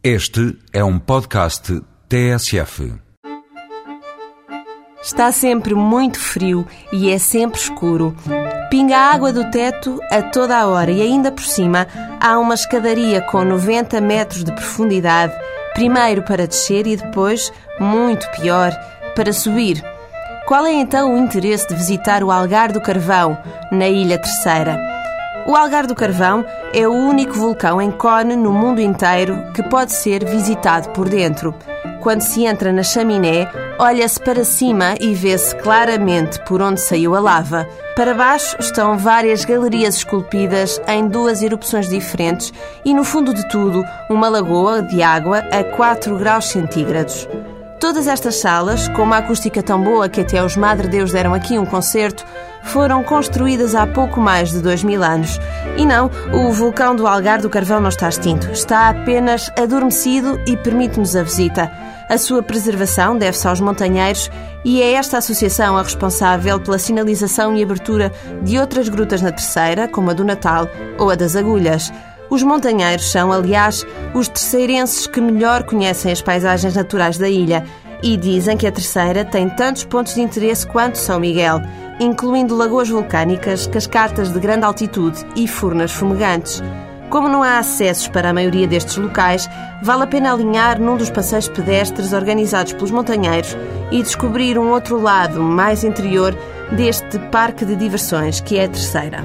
Este é um podcast TSF. Está sempre muito frio e é sempre escuro. Pinga água do teto a toda a hora e ainda por cima há uma escadaria com 90 metros de profundidade, primeiro para descer e depois, muito pior, para subir. Qual é então o interesse de visitar o Algar do Carvão, na Ilha Terceira? O Algar do Carvão é o único vulcão em cone no mundo inteiro que pode ser visitado por dentro. Quando se entra na chaminé, olha-se para cima e vê-se claramente por onde saiu a lava. Para baixo estão várias galerias esculpidas em duas erupções diferentes e, no fundo de tudo, uma lagoa de água a 4 graus centígrados. Todas estas salas, com uma acústica tão boa que até os Madre Deus deram aqui um concerto, foram construídas há pouco mais de dois mil anos. E não, o vulcão do Algar do Carvão não está extinto. Está apenas adormecido e permite-nos a visita. A sua preservação deve-se aos montanheiros e é esta associação a responsável pela sinalização e abertura de outras grutas na Terceira, como a do Natal ou a das Agulhas. Os montanheiros são, aliás, os terceirenses que melhor conhecem as paisagens naturais da ilha e dizem que a terceira tem tantos pontos de interesse quanto São Miguel, incluindo lagoas vulcânicas, cascatas de grande altitude e furnas fumegantes. Como não há acessos para a maioria destes locais, vale a pena alinhar num dos passeios pedestres organizados pelos montanheiros e descobrir um outro lado, mais interior, deste parque de diversões que é a terceira.